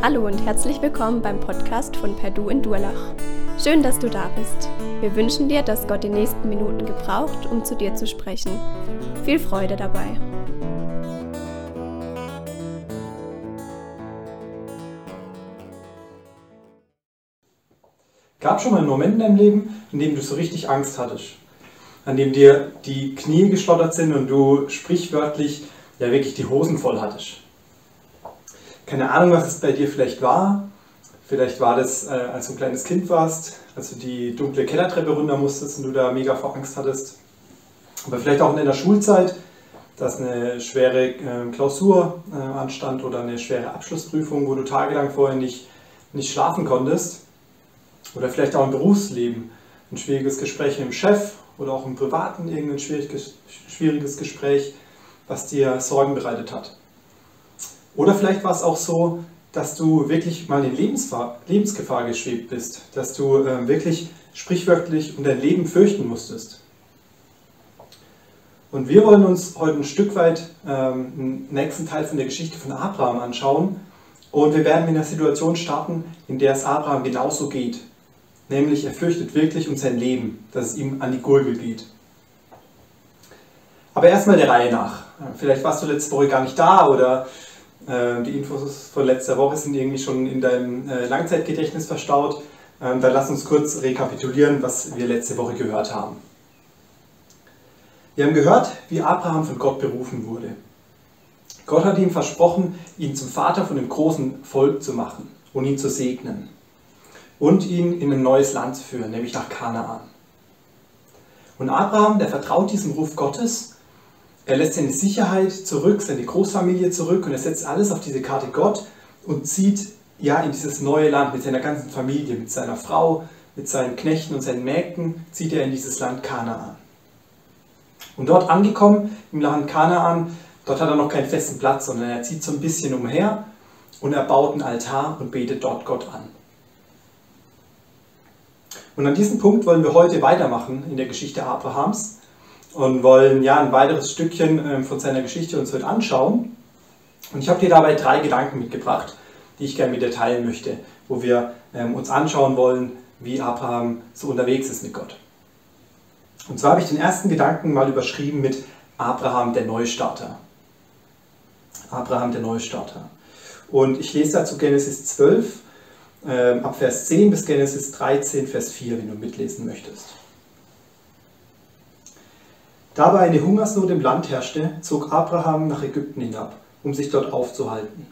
Hallo und herzlich willkommen beim Podcast von Perdu in Durlach. Schön, dass du da bist. Wir wünschen dir, dass Gott die nächsten Minuten gebraucht, um zu dir zu sprechen. Viel Freude dabei. Gab schon mal einen Moment in deinem Leben, in dem du so richtig Angst hattest? An dem dir die Knie geschlottert sind und du sprichwörtlich ja wirklich die Hosen voll hattest? Keine Ahnung, was es bei dir vielleicht war. Vielleicht war das, äh, als du ein kleines Kind warst, als du die dunkle Kellertreppe runter musstest und du da mega vor Angst hattest. Aber vielleicht auch in deiner Schulzeit, dass eine schwere äh, Klausur äh, anstand oder eine schwere Abschlussprüfung, wo du tagelang vorher nicht, nicht schlafen konntest. Oder vielleicht auch im Berufsleben, ein schwieriges Gespräch mit dem Chef oder auch im Privaten irgendein schwieriges, schwieriges Gespräch, was dir Sorgen bereitet hat. Oder vielleicht war es auch so, dass du wirklich mal in Lebensgefahr, Lebensgefahr geschwebt bist, dass du äh, wirklich sprichwörtlich um dein Leben fürchten musstest. Und wir wollen uns heute ein Stück weit ähm, den nächsten Teil von der Geschichte von Abraham anschauen. Und wir werden mit einer Situation starten, in der es Abraham genauso geht. Nämlich er fürchtet wirklich um sein Leben, dass es ihm an die Gurgel geht. Aber erstmal der Reihe nach. Vielleicht warst du letzte Woche gar nicht da oder die Infos von letzter Woche sind irgendwie schon in deinem äh, Langzeitgedächtnis verstaut. Ähm, dann lass uns kurz rekapitulieren, was wir letzte Woche gehört haben. Wir haben gehört, wie Abraham von Gott berufen wurde. Gott hat ihm versprochen, ihn zum Vater von dem großen Volk zu machen und ihn zu segnen und ihn in ein neues Land zu führen, nämlich nach Kanaan. Und Abraham, der vertraut diesem Ruf Gottes er lässt seine Sicherheit zurück, seine Großfamilie zurück und er setzt alles auf diese Karte Gott und zieht ja in dieses neue Land mit seiner ganzen Familie, mit seiner Frau, mit seinen Knechten und seinen Mägden, zieht er in dieses Land Kanaan. Und dort angekommen, im Land Kanaan, dort hat er noch keinen festen Platz, sondern er zieht so ein bisschen umher und er baut einen Altar und betet dort Gott an. Und an diesem Punkt wollen wir heute weitermachen in der Geschichte Abrahams und wollen ja ein weiteres Stückchen ähm, von seiner Geschichte uns heute anschauen. Und ich habe dir dabei drei Gedanken mitgebracht, die ich gerne mit dir teilen möchte, wo wir ähm, uns anschauen wollen, wie Abraham so unterwegs ist mit Gott. Und zwar habe ich den ersten Gedanken mal überschrieben mit Abraham der Neustarter. Abraham der Neustarter. Und ich lese dazu Genesis 12, äh, ab Vers 10 bis Genesis 13, Vers 4, wenn du mitlesen möchtest. Da aber eine Hungersnot im Land herrschte, zog Abraham nach Ägypten hinab, um sich dort aufzuhalten.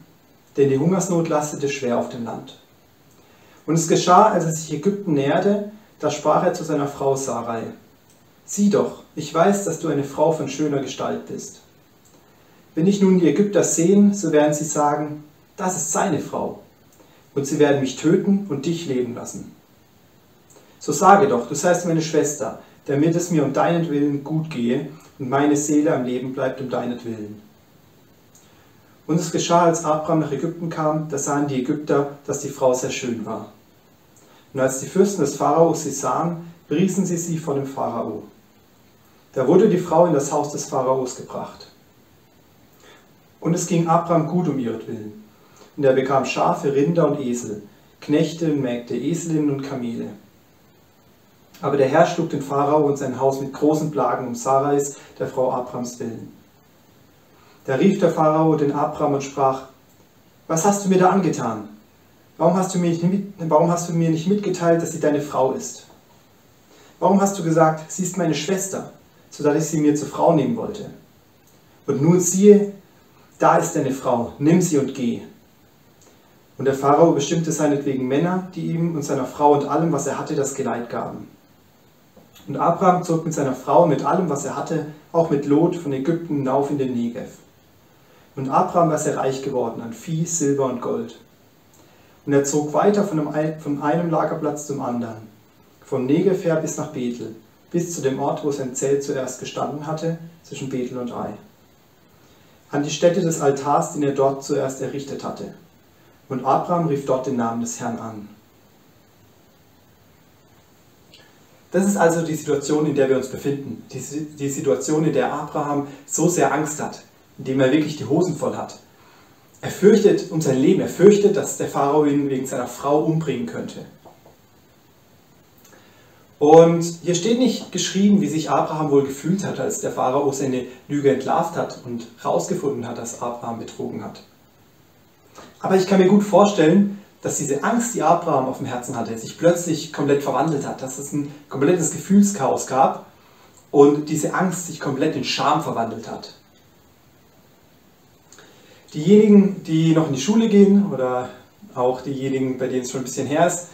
Denn die Hungersnot lastete schwer auf dem Land. Und es geschah, als er sich Ägypten näherte, da sprach er zu seiner Frau Sarai: Sieh doch, ich weiß, dass du eine Frau von schöner Gestalt bist. Wenn ich nun die Ägypter sehen, so werden sie sagen: Das ist seine Frau. Und sie werden mich töten und dich leben lassen. So sage doch, du seist meine Schwester, damit es mir um deinetwillen gut gehe und meine Seele am Leben bleibt um deinetwillen. Und es geschah, als Abraham nach Ägypten kam, da sahen die Ägypter, dass die Frau sehr schön war. Und als die Fürsten des Pharaos sie sahen, priesen sie sie vor dem Pharao. Da wurde die Frau in das Haus des Pharaos gebracht. Und es ging Abraham gut um ihretwillen. Und er bekam Schafe, Rinder und Esel, Knechte und Mägde, Eselinnen und Kamele. Aber der Herr schlug den Pharao und sein Haus mit großen Plagen um Sarais, der Frau Abrams willen. Da rief der Pharao den Abram und sprach, was hast du mir da angetan? Warum hast, du mir nicht, warum hast du mir nicht mitgeteilt, dass sie deine Frau ist? Warum hast du gesagt, sie ist meine Schwester, sodass ich sie mir zur Frau nehmen wollte? Und nun siehe, da ist deine Frau, nimm sie und geh. Und der Pharao bestimmte seinetwegen Männer, die ihm und seiner Frau und allem, was er hatte, das Geleit gaben. Und Abraham zog mit seiner Frau, mit allem, was er hatte, auch mit Lot von Ägypten hinauf in den Negev. Und Abraham war sehr reich geworden an Vieh, Silber und Gold. Und er zog weiter von einem, Lagerplatz zum anderen, von Negev her bis nach Bethel, bis zu dem Ort, wo sein Zelt zuerst gestanden hatte, zwischen Bethel und Ai. An die Stätte des Altars, den er dort zuerst errichtet hatte. Und Abraham rief dort den Namen des Herrn an. Das ist also die Situation, in der wir uns befinden. Die, die Situation, in der Abraham so sehr Angst hat, in dem er wirklich die Hosen voll hat. Er fürchtet um sein Leben, er fürchtet, dass der Pharao ihn wegen seiner Frau umbringen könnte. Und hier steht nicht geschrieben, wie sich Abraham wohl gefühlt hat, als der Pharao seine Lüge entlarvt hat und herausgefunden hat, dass Abraham betrogen hat. Aber ich kann mir gut vorstellen, dass diese Angst, die Abraham auf dem Herzen hatte, sich plötzlich komplett verwandelt hat, dass es ein komplettes Gefühlschaos gab und diese Angst sich komplett in Scham verwandelt hat. Diejenigen, die noch in die Schule gehen oder auch diejenigen, bei denen es schon ein bisschen her ist,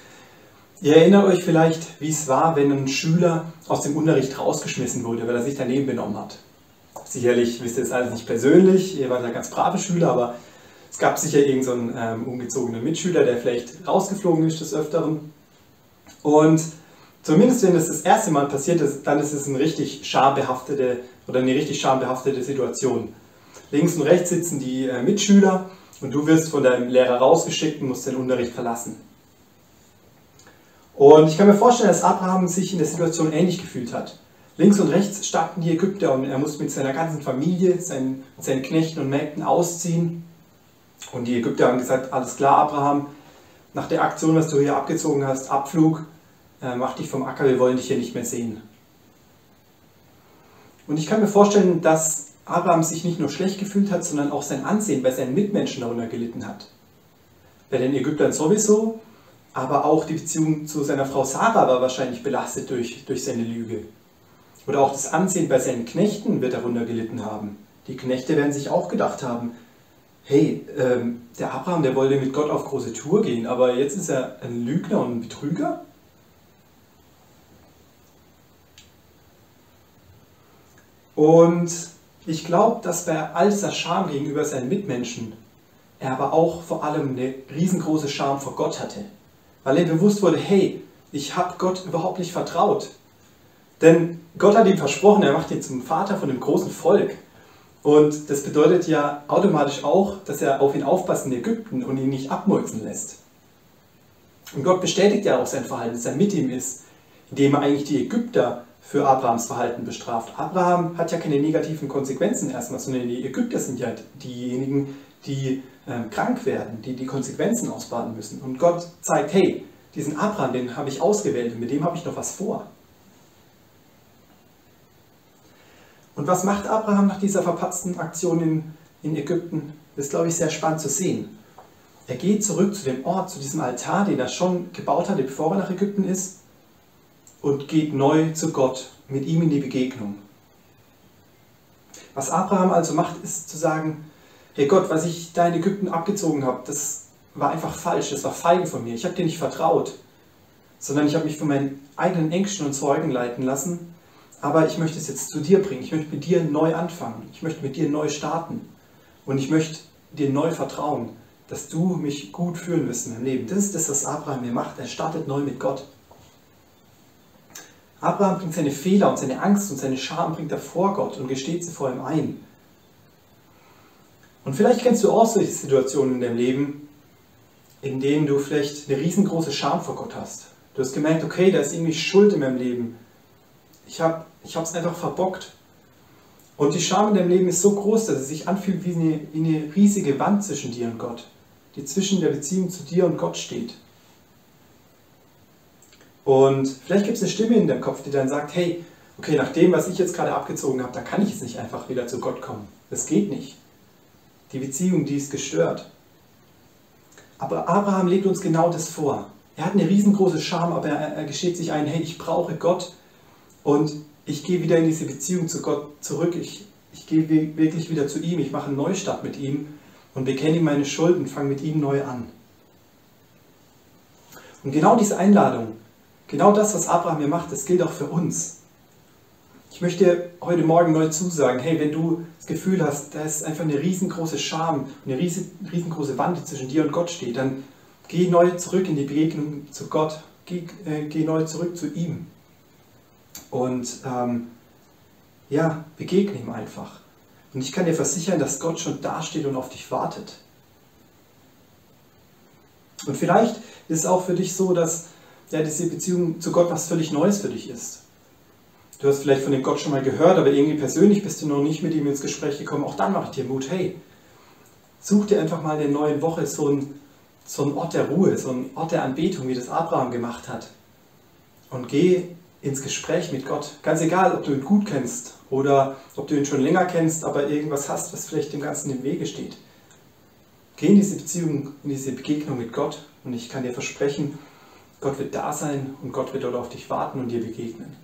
Ihr erinnert euch vielleicht, wie es war, wenn ein Schüler aus dem Unterricht rausgeschmissen wurde, weil er sich daneben benommen hat. Sicherlich wisst ihr das alles nicht persönlich, ihr wart ja ganz brave Schüler, aber es gab sicher irgendeinen so ähm, ungezogenen Mitschüler, der vielleicht rausgeflogen ist des Öfteren. Und zumindest wenn das das erste Mal passiert ist, dann ist es eine richtig schambehaftete oder eine richtig schambehaftete Situation. Links und rechts sitzen die äh, Mitschüler und du wirst von deinem Lehrer rausgeschickt und musst den Unterricht verlassen. Und ich kann mir vorstellen, dass Abraham sich in der Situation ähnlich gefühlt hat. Links und rechts standen die Ägypter und er musste mit seiner ganzen Familie, seinen, seinen Knechten und Mägden ausziehen. Und die Ägypter haben gesagt, alles klar, Abraham, nach der Aktion, was du hier abgezogen hast, Abflug, äh, mach dich vom Acker, wir wollen dich hier nicht mehr sehen. Und ich kann mir vorstellen, dass Abraham sich nicht nur schlecht gefühlt hat, sondern auch sein Ansehen bei seinen Mitmenschen darunter gelitten hat. Bei den Ägyptern sowieso, aber auch die Beziehung zu seiner Frau Sarah war wahrscheinlich belastet durch, durch seine Lüge. Oder auch das Ansehen bei seinen Knechten wird darunter gelitten haben. Die Knechte werden sich auch gedacht haben, hey, ähm, der Abraham, der wollte mit Gott auf große Tour gehen, aber jetzt ist er ein Lügner und ein Betrüger? Und ich glaube, dass bei all dieser Scham gegenüber seinen Mitmenschen er aber auch vor allem eine riesengroße Scham vor Gott hatte weil ihm bewusst wurde, hey, ich habe Gott überhaupt nicht vertraut. Denn Gott hat ihm versprochen, er macht ihn zum Vater von einem großen Volk. Und das bedeutet ja automatisch auch, dass er auf ihn aufpasst in Ägypten und ihn nicht abmurksen lässt. Und Gott bestätigt ja auch sein Verhalten, dass er mit ihm ist, indem er eigentlich die Ägypter für Abrahams Verhalten bestraft. Abraham hat ja keine negativen Konsequenzen erstmal, sondern die Ägypter sind ja diejenigen, die äh, krank werden, die die Konsequenzen ausbaden müssen. Und Gott zeigt, hey, diesen Abraham, den habe ich ausgewählt und mit dem habe ich noch was vor. Und was macht Abraham nach dieser verpatzten Aktion in, in Ägypten? Das ist, glaube ich, sehr spannend zu sehen. Er geht zurück zu dem Ort, zu diesem Altar, den er schon gebaut hatte, bevor er nach Ägypten ist, und geht neu zu Gott, mit ihm in die Begegnung. Was Abraham also macht, ist zu sagen, hey Gott, was ich da in Ägypten abgezogen habe, das war einfach falsch, das war feige von mir. Ich habe dir nicht vertraut, sondern ich habe mich von meinen eigenen Ängsten und Sorgen leiten lassen. Aber ich möchte es jetzt zu dir bringen. Ich möchte mit dir neu anfangen. Ich möchte mit dir neu starten. Und ich möchte dir neu vertrauen, dass du mich gut führen wirst in meinem Leben. Das ist das, was Abraham mir macht. Er startet neu mit Gott. Abraham bringt seine Fehler und seine Angst und seine Scham bringt er vor Gott und gesteht sie vor ihm ein. Und vielleicht kennst du auch solche Situationen in deinem Leben, in denen du vielleicht eine riesengroße Scham vor Gott hast. Du hast gemerkt, okay, da ist irgendwie Schuld in meinem Leben. Ich habe es einfach verbockt. Und die Scham in deinem Leben ist so groß, dass es sich anfühlt wie eine, wie eine riesige Wand zwischen dir und Gott, die zwischen der Beziehung zu dir und Gott steht. Und vielleicht gibt es eine Stimme in deinem Kopf, die dann sagt, hey, okay, nach dem, was ich jetzt gerade abgezogen habe, da kann ich jetzt nicht einfach wieder zu Gott kommen. Das geht nicht. Die Beziehung, die ist gestört. Aber Abraham legt uns genau das vor. Er hat eine riesengroße Scham, aber er, er gesteht sich ein, hey, ich brauche Gott und ich gehe wieder in diese Beziehung zu Gott zurück. Ich, ich gehe wirklich wieder zu ihm. Ich mache einen Neustart mit ihm und bekenne ihm meine Schulden, fange mit ihm neu an. Und genau diese Einladung, genau das, was Abraham mir macht, das gilt auch für uns. Ich möchte heute Morgen neu zusagen, hey, wenn du das Gefühl hast, da ist einfach eine riesengroße Scham, eine riesengroße Wand zwischen dir und Gott steht, dann geh neu zurück in die Begegnung zu Gott, geh, äh, geh neu zurück zu ihm. Und ähm, ja, begegne ihm einfach. Und ich kann dir versichern, dass Gott schon dasteht und auf dich wartet. Und vielleicht ist es auch für dich so, dass ja, diese Beziehung zu Gott was völlig Neues für dich ist. Du hast vielleicht von dem Gott schon mal gehört, aber irgendwie persönlich bist du noch nicht mit ihm ins Gespräch gekommen. Auch dann mache ich dir Mut, hey, such dir einfach mal in der neuen Woche so einen, so einen Ort der Ruhe, so einen Ort der Anbetung, wie das Abraham gemacht hat. Und geh ins Gespräch mit Gott. Ganz egal, ob du ihn gut kennst oder ob du ihn schon länger kennst, aber irgendwas hast, was vielleicht dem Ganzen im Wege steht. Geh in diese Beziehung, in diese Begegnung mit Gott und ich kann dir versprechen, Gott wird da sein und Gott wird dort auf dich warten und dir begegnen.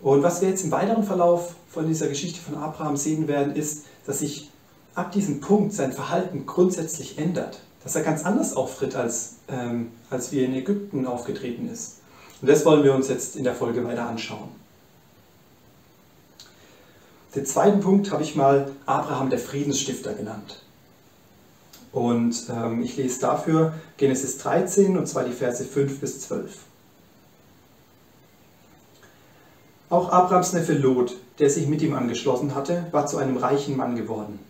Und was wir jetzt im weiteren Verlauf von dieser Geschichte von Abraham sehen werden, ist, dass sich ab diesem Punkt sein Verhalten grundsätzlich ändert. Dass er ganz anders auftritt, als, ähm, als wie er in Ägypten aufgetreten ist. Und das wollen wir uns jetzt in der Folge weiter anschauen. Den zweiten Punkt habe ich mal Abraham der Friedensstifter genannt. Und ähm, ich lese dafür Genesis 13 und zwar die Verse 5 bis 12. Auch Abrahams Neffe Lot, der sich mit ihm angeschlossen hatte, war zu einem reichen Mann geworden.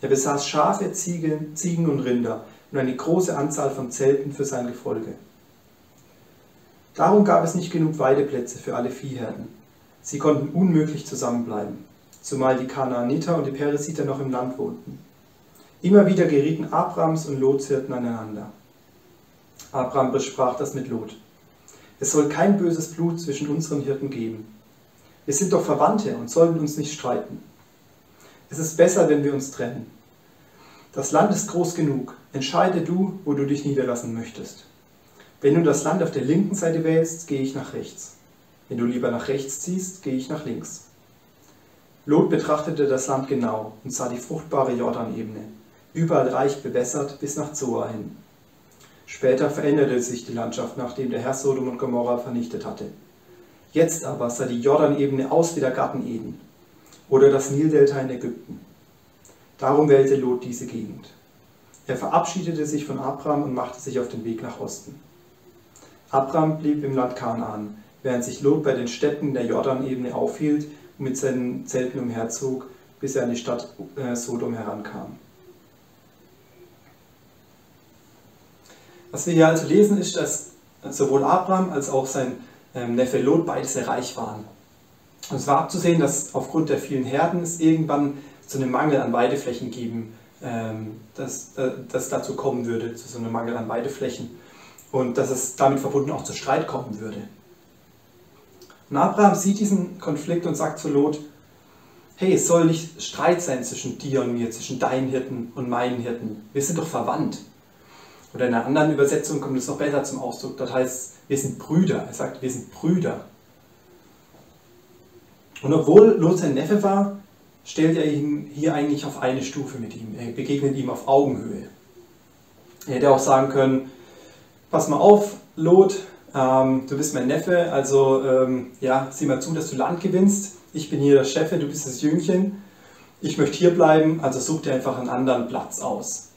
Er besaß Schafe, Ziegen, Ziegen und Rinder und eine große Anzahl von Zelten für sein Gefolge. Darum gab es nicht genug Weideplätze für alle Viehherden. Sie konnten unmöglich zusammenbleiben, zumal die Kanaaniter und die Peresiter noch im Land wohnten. Immer wieder gerieten Abrams und Lots Hirten aneinander. Abraham besprach das mit Lot. Es soll kein böses Blut zwischen unseren Hirten geben. Wir sind doch Verwandte und sollten uns nicht streiten. Es ist besser, wenn wir uns trennen. Das Land ist groß genug. Entscheide du, wo du dich niederlassen möchtest. Wenn du das Land auf der linken Seite wählst, gehe ich nach rechts. Wenn du lieber nach rechts ziehst, gehe ich nach links. Lot betrachtete das Land genau und sah die fruchtbare Jordanebene, überall reich bewässert bis nach Zoa hin. Später veränderte sich die Landschaft, nachdem der Herr Sodom und Gomorra vernichtet hatte. Jetzt aber sah die Jordanebene aus wie der Garten Eden oder das Nildelta in Ägypten. Darum wählte Lot diese Gegend. Er verabschiedete sich von Abraham und machte sich auf den Weg nach Osten. Abraham blieb im Land Kanaan, während sich Lot bei den Städten der Jordanebene aufhielt und mit seinen Zelten umherzog, bis er an die Stadt äh, Sodom herankam. Was wir hier also lesen, ist, dass sowohl Abraham als auch sein ähm, Neffe Lot beide sehr reich waren. Und es war abzusehen, dass aufgrund der vielen Herden es irgendwann zu einem Mangel an Weideflächen geben, ähm, dass, äh, dass dazu kommen würde, zu so einem Mangel an Weideflächen und dass es damit verbunden auch zu Streit kommen würde. Und Abraham sieht diesen Konflikt und sagt zu Lot, hey, es soll nicht Streit sein zwischen dir und mir, zwischen deinen Hirten und meinen Hirten. Wir sind doch verwandt. Oder in einer anderen Übersetzung kommt es noch besser zum Ausdruck. Dort heißt es, wir sind Brüder. Er sagt, wir sind Brüder. Und obwohl Lot sein Neffe war, stellt er ihn hier eigentlich auf eine Stufe mit ihm. Er begegnet ihm auf Augenhöhe. Er hätte auch sagen können, pass mal auf, Lot, ähm, du bist mein Neffe, also ähm, ja, sieh mal zu, dass du Land gewinnst. Ich bin hier der Chef, du bist das Jüngchen. Ich möchte hier bleiben, also such dir einfach einen anderen Platz aus.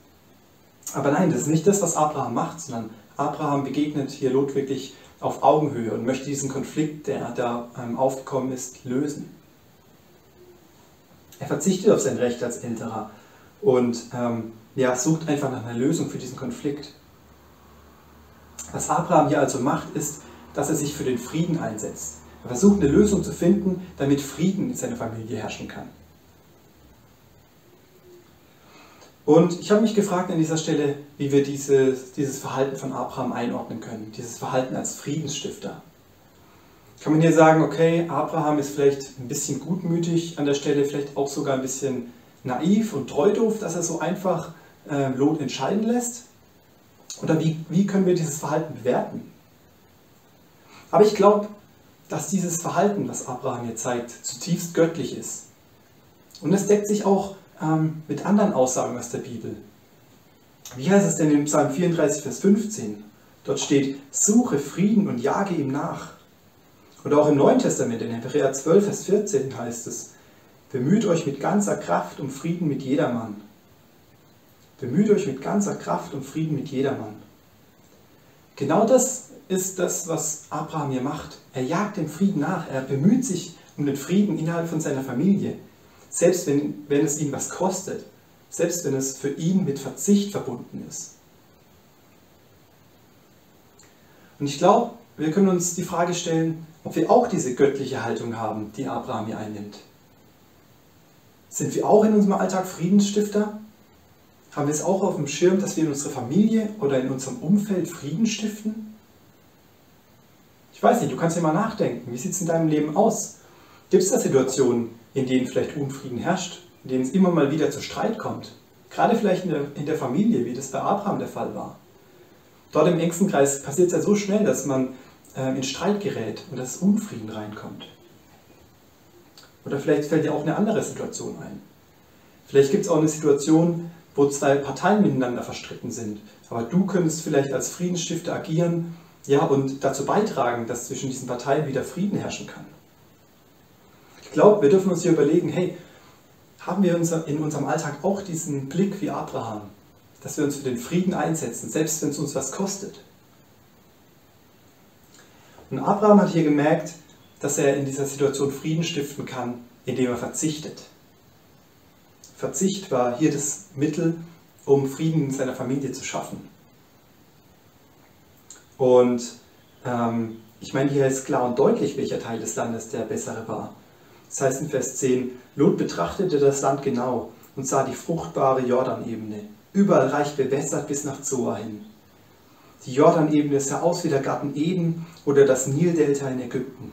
Aber nein, das ist nicht das, was Abraham macht, sondern Abraham begegnet hier Lot wirklich auf Augenhöhe und möchte diesen Konflikt, der da ähm, aufgekommen ist, lösen. Er verzichtet auf sein Recht als Älterer und ähm, ja, sucht einfach nach einer Lösung für diesen Konflikt. Was Abraham hier also macht, ist, dass er sich für den Frieden einsetzt. Er versucht eine Lösung zu finden, damit Frieden in seiner Familie herrschen kann. Und ich habe mich gefragt an dieser Stelle, wie wir dieses, dieses Verhalten von Abraham einordnen können, dieses Verhalten als Friedensstifter. Kann man hier sagen, okay, Abraham ist vielleicht ein bisschen gutmütig an der Stelle, vielleicht auch sogar ein bisschen naiv und treudoof, dass er so einfach äh, Lot entscheiden lässt? Oder wie, wie können wir dieses Verhalten bewerten? Aber ich glaube, dass dieses Verhalten, was Abraham hier zeigt, zutiefst göttlich ist. Und es deckt sich auch ähm, mit anderen Aussagen aus der Bibel. Wie heißt es denn in Psalm 34, Vers 15? Dort steht, suche Frieden und jage ihm nach. Oder auch im Neuen Testament, in Hebräer 12, Vers 14 heißt es, bemüht euch mit ganzer Kraft um Frieden mit jedermann. Bemüht euch mit ganzer Kraft um Frieden mit jedermann. Genau das ist das, was Abraham hier macht. Er jagt dem Frieden nach. Er bemüht sich um den Frieden innerhalb von seiner Familie. Selbst wenn, wenn es ihn was kostet, selbst wenn es für ihn mit Verzicht verbunden ist. Und ich glaube, wir können uns die Frage stellen, ob wir auch diese göttliche Haltung haben, die Abraham hier einnimmt. Sind wir auch in unserem Alltag Friedensstifter? Haben wir es auch auf dem Schirm, dass wir in unserer Familie oder in unserem Umfeld Frieden stiften? Ich weiß nicht, du kannst ja mal nachdenken. Wie sieht es in deinem Leben aus? Gibt es da Situationen, in denen vielleicht Unfrieden herrscht, in denen es immer mal wieder zu Streit kommt? Gerade vielleicht in der, in der Familie, wie das bei Abraham der Fall war. Dort im engsten Kreis passiert es ja so schnell, dass man in Streit gerät und dass Unfrieden reinkommt. Oder vielleicht fällt dir auch eine andere Situation ein. Vielleicht gibt es auch eine Situation, wo zwei Parteien miteinander verstritten sind. Aber du könntest vielleicht als Friedensstifter agieren ja, und dazu beitragen, dass zwischen diesen Parteien wieder Frieden herrschen kann. Ich glaube, wir dürfen uns hier überlegen, hey, haben wir in unserem Alltag auch diesen Blick wie Abraham, dass wir uns für den Frieden einsetzen, selbst wenn es uns was kostet. Und Abraham hat hier gemerkt, dass er in dieser Situation Frieden stiften kann, indem er verzichtet. Verzicht war hier das Mittel, um Frieden in seiner Familie zu schaffen. Und ähm, ich meine, hier ist klar und deutlich, welcher Teil des Landes der bessere war. Das heißt in Vers 10, Lot betrachtete das Land genau und sah die fruchtbare Jordanebene, überall reich bewässert bis nach Zoa hin. Die Jordanebene sah aus wie der Garten Eden oder das Nildelta in Ägypten.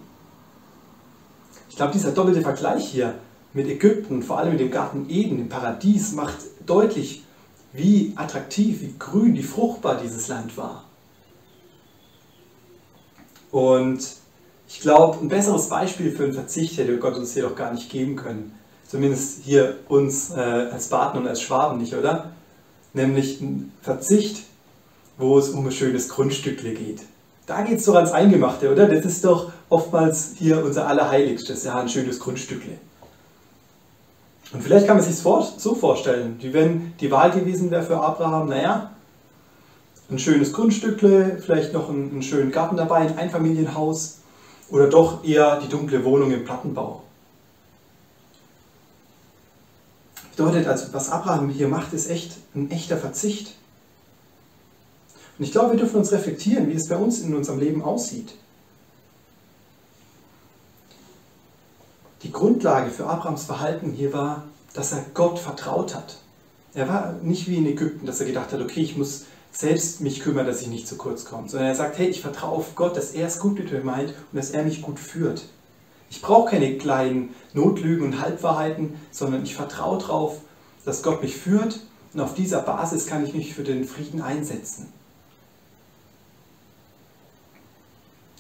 Ich glaube, dieser doppelte Vergleich hier mit Ägypten, vor allem mit dem Garten Eden, im Paradies, macht deutlich, wie attraktiv, wie grün, wie fruchtbar dieses Land war. Und ich glaube, ein besseres Beispiel für einen Verzicht hätte Gott uns hier doch gar nicht geben können. Zumindest hier uns äh, als Baden und als Schwaben nicht, oder? Nämlich ein Verzicht, wo es um ein schönes Grundstückle geht. Da geht es doch ans Eingemachte, oder? Das ist doch oftmals hier unser Allerheiligstes, ja, ein schönes Grundstückle. Und vielleicht kann man sich so vorstellen, wie wenn die Wahl gewesen wäre für Abraham, naja, ein schönes Grundstückle, vielleicht noch einen, einen schönen Garten dabei, ein Einfamilienhaus oder doch eher die dunkle Wohnung im Plattenbau. Bedeutet also, was Abraham hier macht, ist echt ein echter Verzicht. Und ich glaube, wir dürfen uns reflektieren, wie es bei uns in unserem Leben aussieht. Die Grundlage für Abrahams Verhalten hier war, dass er Gott vertraut hat. Er war nicht wie in Ägypten, dass er gedacht hat, okay, ich muss selbst mich kümmern, dass ich nicht zu kurz komme, sondern er sagt, hey, ich vertraue auf Gott, dass er es gut mit mir meint und dass er mich gut führt. Ich brauche keine kleinen Notlügen und Halbwahrheiten, sondern ich vertraue darauf, dass Gott mich führt und auf dieser Basis kann ich mich für den Frieden einsetzen.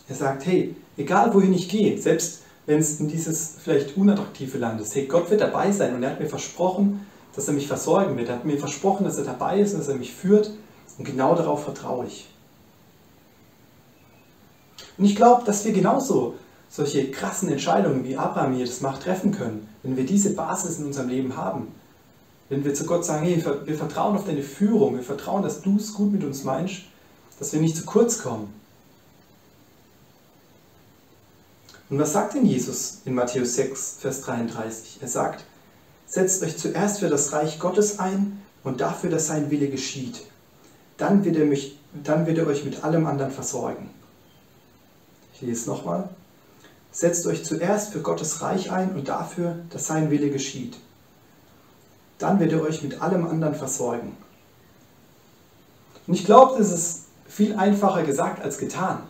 Er sagt, hey, egal wohin ich gehe, selbst wenn es in dieses vielleicht unattraktive Land ist, hey, Gott wird dabei sein und er hat mir versprochen, dass er mich versorgen wird. Er hat mir versprochen, dass er dabei ist und dass er mich führt und genau darauf vertraue ich. Und ich glaube, dass wir genauso solche krassen Entscheidungen, wie Abraham hier das macht, treffen können, wenn wir diese Basis in unserem Leben haben. Wenn wir zu Gott sagen, hey, wir vertrauen auf deine Führung, wir vertrauen, dass du es gut mit uns meinst, dass wir nicht zu kurz kommen. Und was sagt denn Jesus in Matthäus 6, Vers 33? Er sagt, setzt euch zuerst für das Reich Gottes ein und dafür, dass sein Wille geschieht dann wird er, mich, dann wird er euch mit allem anderen versorgen. Ich lese es nochmal. Setzt euch zuerst für Gottes Reich ein und dafür, dass sein Wille geschieht. Dann wird er euch mit allem anderen versorgen. Und ich glaube, das ist viel einfacher gesagt als getan.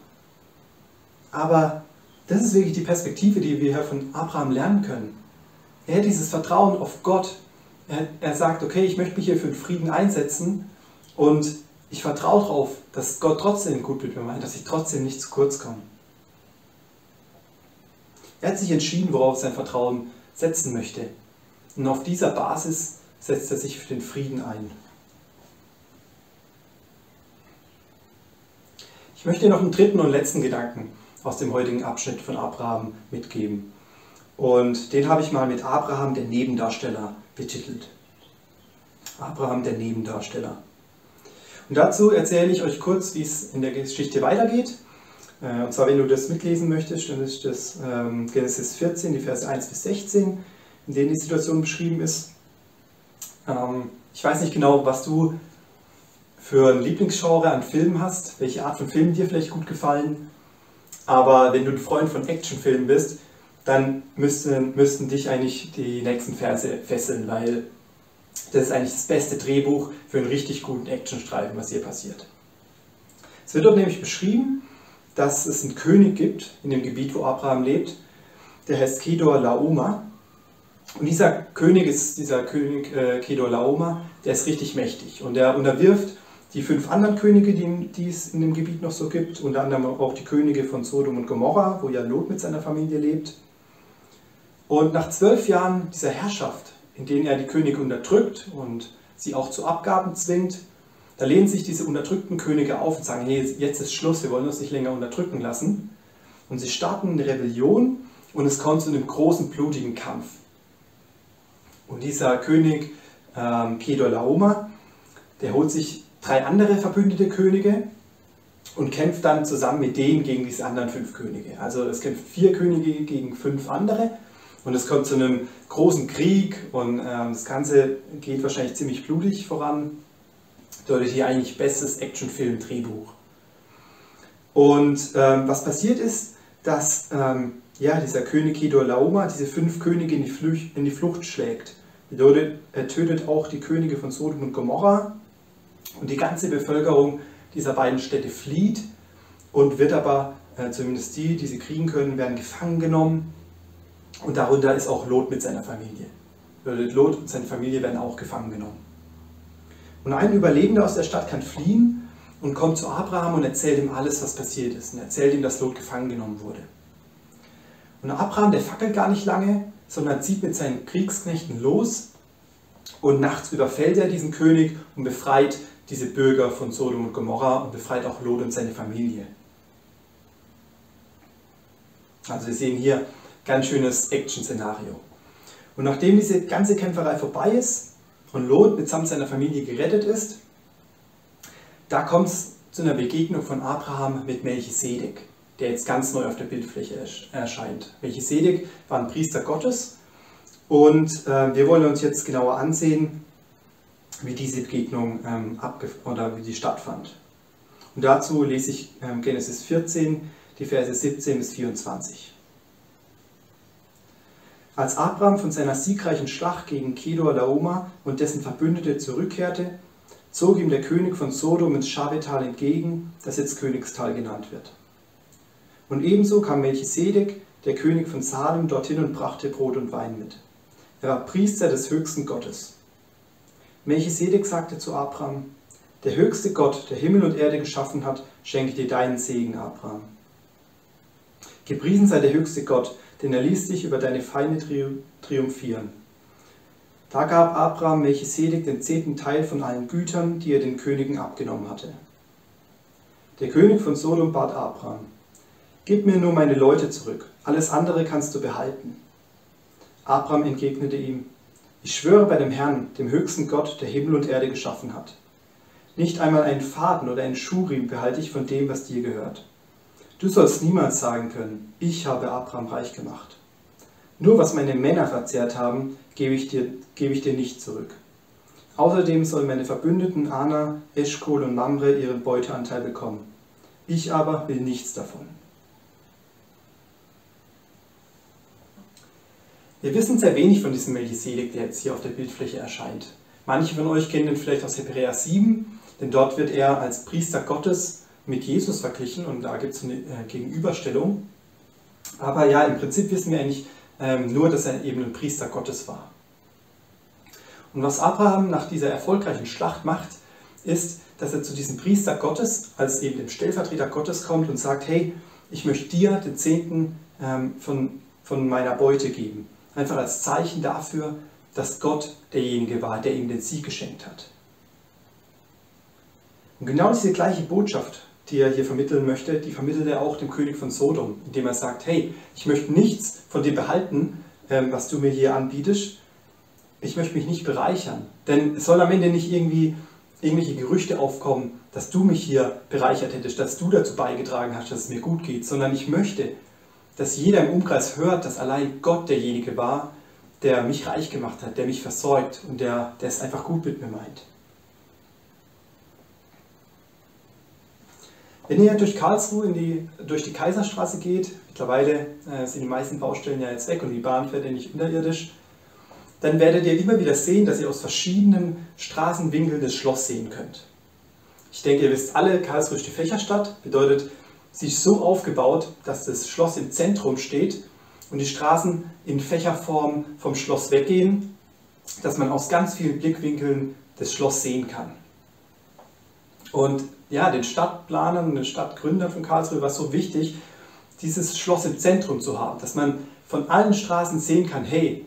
Aber das ist wirklich die Perspektive, die wir hier von Abraham lernen können. Er hat dieses Vertrauen auf Gott. Er, er sagt, okay, ich möchte mich hier für den Frieden einsetzen und ich vertraue darauf, dass Gott trotzdem gut mit mir meint, dass ich trotzdem nicht zu kurz komme. Er hat sich entschieden, worauf sein Vertrauen setzen möchte. Und auf dieser Basis setzt er sich für den Frieden ein. Ich möchte noch einen dritten und letzten Gedanken aus dem heutigen Abschnitt von Abraham mitgeben. Und den habe ich mal mit Abraham, der Nebendarsteller, betitelt. Abraham, der Nebendarsteller. Und dazu erzähle ich euch kurz, wie es in der Geschichte weitergeht. Äh, und zwar, wenn du das mitlesen möchtest, dann ist das ähm, Genesis 14, die Verse 1 bis 16, in denen die Situation beschrieben ist. Ähm, ich weiß nicht genau, was du für ein Lieblingsgenre an Filmen hast, welche Art von Filmen dir vielleicht gut gefallen. Aber wenn du ein Freund von Actionfilmen bist, dann müssten, müssten dich eigentlich die nächsten Verse fesseln, weil das ist eigentlich das beste Drehbuch für einen richtig guten Actionstreifen, was hier passiert. Es wird dort nämlich beschrieben, dass es einen König gibt in dem Gebiet, wo Abraham lebt, der heißt Kedor Laoma. Und dieser König ist dieser König äh, Kedor Laoma, der ist richtig mächtig und der unterwirft die fünf anderen Könige, die, die es in dem Gebiet noch so gibt, unter anderem auch die Könige von Sodom und Gomorra, wo ja Lot mit seiner Familie lebt. Und nach zwölf Jahren dieser Herrschaft, in denen er die Könige unterdrückt und sie auch zu Abgaben zwingt, da lehnen sich diese unterdrückten Könige auf und sagen, hey, jetzt ist Schluss, wir wollen uns nicht länger unterdrücken lassen. Und sie starten eine Rebellion und es kommt zu einem großen, blutigen Kampf. Und dieser König ähm, Kedorlaoma, der holt sich drei andere verbündete Könige und kämpft dann zusammen mit denen gegen diese anderen fünf Könige. Also es kämpft vier Könige gegen fünf andere und es kommt zu einem großen Krieg und ähm, das Ganze geht wahrscheinlich ziemlich blutig voran. Bedeutet hier eigentlich bestes Actionfilm-Drehbuch. Und ähm, was passiert ist, dass ähm, ja, dieser König Kedorlaoma diese fünf Könige in die, Flucht, in die Flucht schlägt. Er tötet auch die Könige von Sodom und Gomorra und die ganze Bevölkerung dieser beiden Städte flieht und wird aber, äh, zumindest die, die sie kriegen können, werden gefangen genommen und darunter ist auch Lot mit seiner Familie. Lot und seine Familie werden auch gefangen genommen. Und ein Überlebender aus der Stadt kann fliehen und kommt zu Abraham und erzählt ihm alles, was passiert ist. Und erzählt ihm, dass Lot gefangen genommen wurde. Und Abraham, der fackelt gar nicht lange, sondern zieht mit seinen Kriegsknechten los und nachts überfällt er diesen König und befreit diese Bürger von Sodom und Gomorra und befreit auch Lot und seine Familie. Also wir sehen hier ganz schönes Action-Szenario. Und nachdem diese ganze Kämpferei vorbei ist und Lot mitsamt seiner Familie gerettet ist, da kommt es zu einer Begegnung von Abraham mit Melchisedek, der jetzt ganz neu auf der Bildfläche erscheint. Melchisedek war ein Priester Gottes und äh, wir wollen uns jetzt genauer ansehen, wie diese Begegnung ähm, oder wie die stattfand. Und dazu lese ich ähm, Genesis 14, die Verse 17 bis 24. Als Abraham von seiner siegreichen Schlacht gegen Kedor Laoma und dessen Verbündete zurückkehrte, zog ihm der König von Sodom ins Schabetal entgegen, das jetzt Königstal genannt wird. Und ebenso kam Melchisedek, der König von Salem, dorthin und brachte Brot und Wein mit. Er war Priester des höchsten Gottes. Melchisedek sagte zu Abraham, der höchste Gott, der Himmel und Erde geschaffen hat, schenke dir deinen Segen, Abraham. Gepriesen sei der höchste Gott, denn er ließ dich über deine Feinde triumphieren. Da gab Abraham Melchisedek den zehnten Teil von allen Gütern, die er den Königen abgenommen hatte. Der König von Sodom bat Abraham, Gib mir nur meine Leute zurück, alles andere kannst du behalten. Abraham entgegnete ihm, Ich schwöre bei dem Herrn, dem höchsten Gott, der Himmel und Erde geschaffen hat. Nicht einmal einen Faden oder einen Schuhriemen behalte ich von dem, was dir gehört. Du sollst niemals sagen können, ich habe Abraham reich gemacht. Nur was meine Männer verzehrt haben, gebe ich dir, gebe ich dir nicht zurück. Außerdem sollen meine Verbündeten Anna, Eschkol und Mamre ihren Beuteanteil bekommen. Ich aber will nichts davon. Wir wissen sehr wenig von diesem Melchisedek, der jetzt hier auf der Bildfläche erscheint. Manche von euch kennen ihn vielleicht aus Hebräer 7, denn dort wird er als Priester Gottes mit Jesus verglichen und da gibt es eine äh, Gegenüberstellung. Aber ja, im Prinzip wissen wir eigentlich ähm, nur, dass er eben ein Priester Gottes war. Und was Abraham nach dieser erfolgreichen Schlacht macht, ist, dass er zu diesem Priester Gottes, als eben dem Stellvertreter Gottes kommt und sagt, hey, ich möchte dir den Zehnten ähm, von, von meiner Beute geben. Einfach als Zeichen dafür, dass Gott derjenige war, der ihm den Sieg geschenkt hat. Und genau diese gleiche Botschaft die er hier vermitteln möchte, die vermittelt er auch dem König von Sodom, indem er sagt, hey, ich möchte nichts von dir behalten, ähm, was du mir hier anbietest. Ich möchte mich nicht bereichern. Denn es soll am Ende nicht irgendwie irgendwelche Gerüchte aufkommen, dass du mich hier bereichert hättest, dass du dazu beigetragen hast, dass es mir gut geht, sondern ich möchte, dass jeder im Umkreis hört, dass allein Gott derjenige war, der mich reich gemacht hat, der mich versorgt und der, der es einfach gut mit mir meint. Wenn ihr durch Karlsruhe die, durch die Kaiserstraße geht, mittlerweile äh, sind die meisten Baustellen ja jetzt weg und die Bahn fährt ja nicht unterirdisch, dann werdet ihr immer wieder sehen, dass ihr aus verschiedenen Straßenwinkeln das Schloss sehen könnt. Ich denke, ihr wisst alle, Karlsruhe ist die Fächerstadt, bedeutet, ist so aufgebaut, dass das Schloss im Zentrum steht und die Straßen in Fächerform vom Schloss weggehen, dass man aus ganz vielen Blickwinkeln das Schloss sehen kann. Und ja, den Stadtplanern und den Stadtgründern von Karlsruhe war es so wichtig, dieses Schloss im Zentrum zu haben, dass man von allen Straßen sehen kann, hey,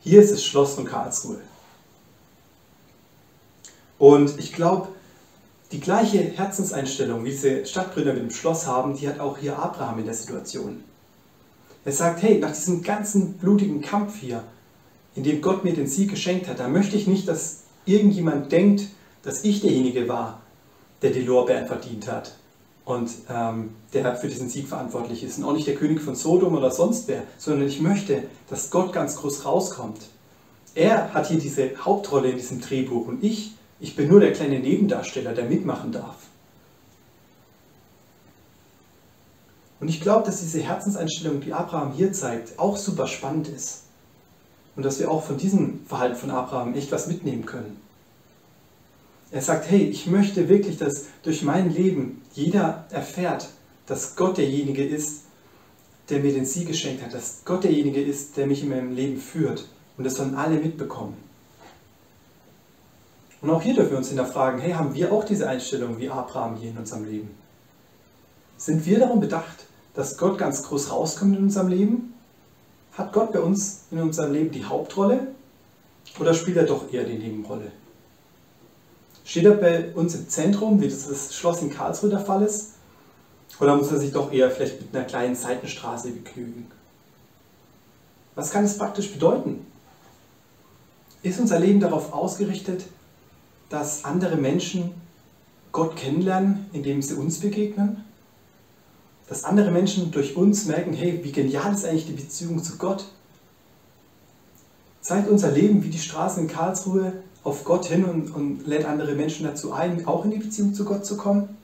hier ist das Schloss von Karlsruhe. Und ich glaube, die gleiche Herzenseinstellung, wie diese Stadtgründer mit dem Schloss haben, die hat auch hier Abraham in der Situation. Er sagt, hey, nach diesem ganzen blutigen Kampf hier, in dem Gott mir den Sieg geschenkt hat, da möchte ich nicht, dass irgendjemand denkt, dass ich derjenige war, der die Lorbeeren verdient hat und ähm, der für diesen Sieg verantwortlich ist. Und auch nicht der König von Sodom oder sonst wer, sondern ich möchte, dass Gott ganz groß rauskommt. Er hat hier diese Hauptrolle in diesem Drehbuch und ich, ich bin nur der kleine Nebendarsteller, der mitmachen darf. Und ich glaube, dass diese Herzenseinstellung, die Abraham hier zeigt, auch super spannend ist. Und dass wir auch von diesem Verhalten von Abraham echt was mitnehmen können. Er sagt, hey, ich möchte wirklich, dass durch mein Leben jeder erfährt, dass Gott derjenige ist, der mir den Sieg geschenkt hat, dass Gott derjenige ist, der mich in meinem Leben führt. Und das sollen alle mitbekommen. Und auch hier dürfen wir uns hinterfragen, hey, haben wir auch diese Einstellung wie Abraham hier in unserem Leben? Sind wir darum bedacht, dass Gott ganz groß rauskommt in unserem Leben? Hat Gott bei uns in unserem Leben die Hauptrolle? Oder spielt er doch eher die Nebenrolle? Steht er bei uns im Zentrum, wie das, das Schloss in Karlsruhe der Fall ist? Oder muss er sich doch eher vielleicht mit einer kleinen Seitenstraße begnügen? Was kann es praktisch bedeuten? Ist unser Leben darauf ausgerichtet, dass andere Menschen Gott kennenlernen, indem sie uns begegnen? Dass andere Menschen durch uns merken, hey, wie genial ist eigentlich die Beziehung zu Gott? Zeigt unser Leben wie die Straßen in Karlsruhe auf Gott hin und, und lädt andere Menschen dazu ein, auch in die Beziehung zu Gott zu kommen?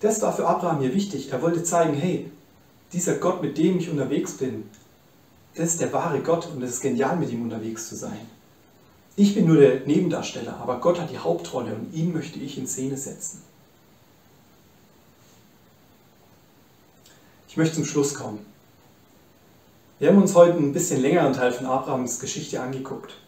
Das war für Abraham hier wichtig. Er wollte zeigen, hey, dieser Gott, mit dem ich unterwegs bin, das ist der wahre Gott und es ist genial, mit ihm unterwegs zu sein. Ich bin nur der Nebendarsteller, aber Gott hat die Hauptrolle und ihn möchte ich in Szene setzen. Ich möchte zum Schluss kommen. Wir haben uns heute ein bisschen längeren Teil von Abrahams Geschichte angeguckt.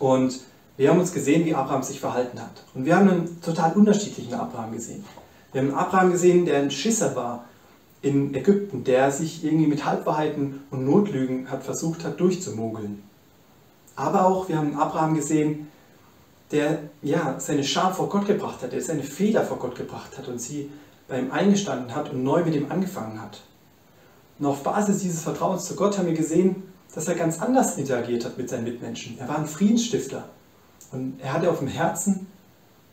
Und wir haben uns gesehen, wie Abraham sich verhalten hat. Und wir haben einen total unterschiedlichen Abraham gesehen. Wir haben einen Abraham gesehen, der ein Schisser war in Ägypten, der sich irgendwie mit Halbwahrheiten und Notlügen hat versucht hat durchzumogeln. Aber auch wir haben Abraham gesehen, der ja seine Scham vor Gott gebracht hat, der seine Fehler vor Gott gebracht hat und sie bei ihm eingestanden hat und neu mit ihm angefangen hat. Und auf Basis dieses Vertrauens zu Gott haben wir gesehen, dass er ganz anders interagiert hat mit seinen Mitmenschen. Er war ein Friedensstifter und er hatte auf dem Herzen,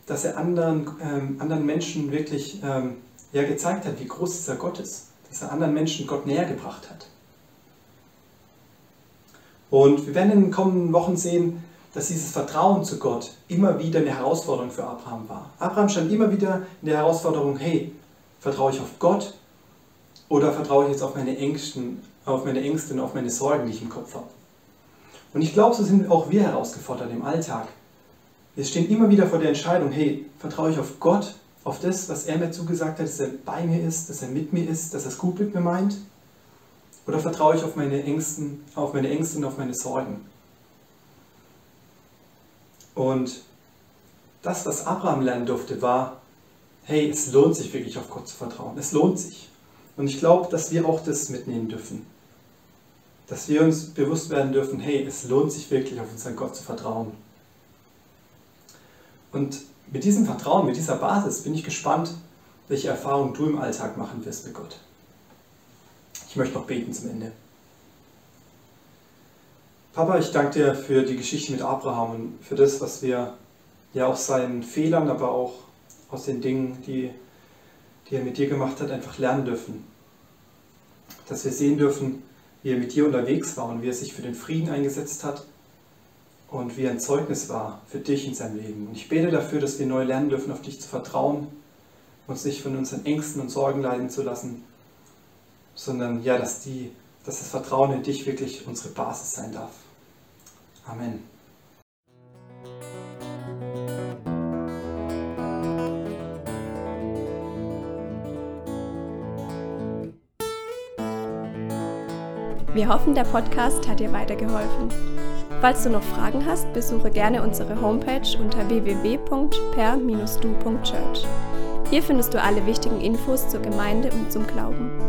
dass er anderen, ähm, anderen Menschen wirklich ähm, ja, gezeigt hat, wie groß dieser Gott ist, dass er anderen Menschen Gott näher gebracht hat. Und wir werden in den kommenden Wochen sehen, dass dieses Vertrauen zu Gott immer wieder eine Herausforderung für Abraham war. Abraham stand immer wieder in der Herausforderung, hey, vertraue ich auf Gott oder vertraue ich jetzt auf meine Ängsten auf meine Ängste und auf meine Sorgen, die ich im Kopf habe. Und ich glaube, so sind auch wir herausgefordert im Alltag. Wir stehen immer wieder vor der Entscheidung, hey, vertraue ich auf Gott, auf das, was er mir zugesagt hat, dass er bei mir ist, dass er mit mir ist, dass er es gut mit mir meint? Oder vertraue ich auf meine Ängsten, auf meine Ängste und auf meine Sorgen? Und das, was Abraham lernen durfte, war, hey, es lohnt sich wirklich auf Gott zu vertrauen. Es lohnt sich. Und ich glaube, dass wir auch das mitnehmen dürfen. Dass wir uns bewusst werden dürfen, hey, es lohnt sich wirklich auf unseren Gott zu vertrauen. Und mit diesem Vertrauen, mit dieser Basis bin ich gespannt, welche Erfahrungen du im Alltag machen wirst mit Gott. Ich möchte noch beten zum Ende. Papa, ich danke dir für die Geschichte mit Abraham und für das, was wir ja aus seinen Fehlern, aber auch aus den Dingen, die die er mit dir gemacht hat, einfach lernen dürfen. Dass wir sehen dürfen, wie er mit dir unterwegs war und wie er sich für den Frieden eingesetzt hat und wie er ein Zeugnis war für dich in seinem Leben. Und ich bete dafür, dass wir neu lernen dürfen, auf dich zu vertrauen uns nicht von unseren Ängsten und Sorgen leiden zu lassen, sondern ja, dass, die, dass das Vertrauen in dich wirklich unsere Basis sein darf. Amen. Wir hoffen, der Podcast hat dir weitergeholfen. Falls du noch Fragen hast, besuche gerne unsere Homepage unter www.per-du.church. Hier findest du alle wichtigen Infos zur Gemeinde und zum Glauben.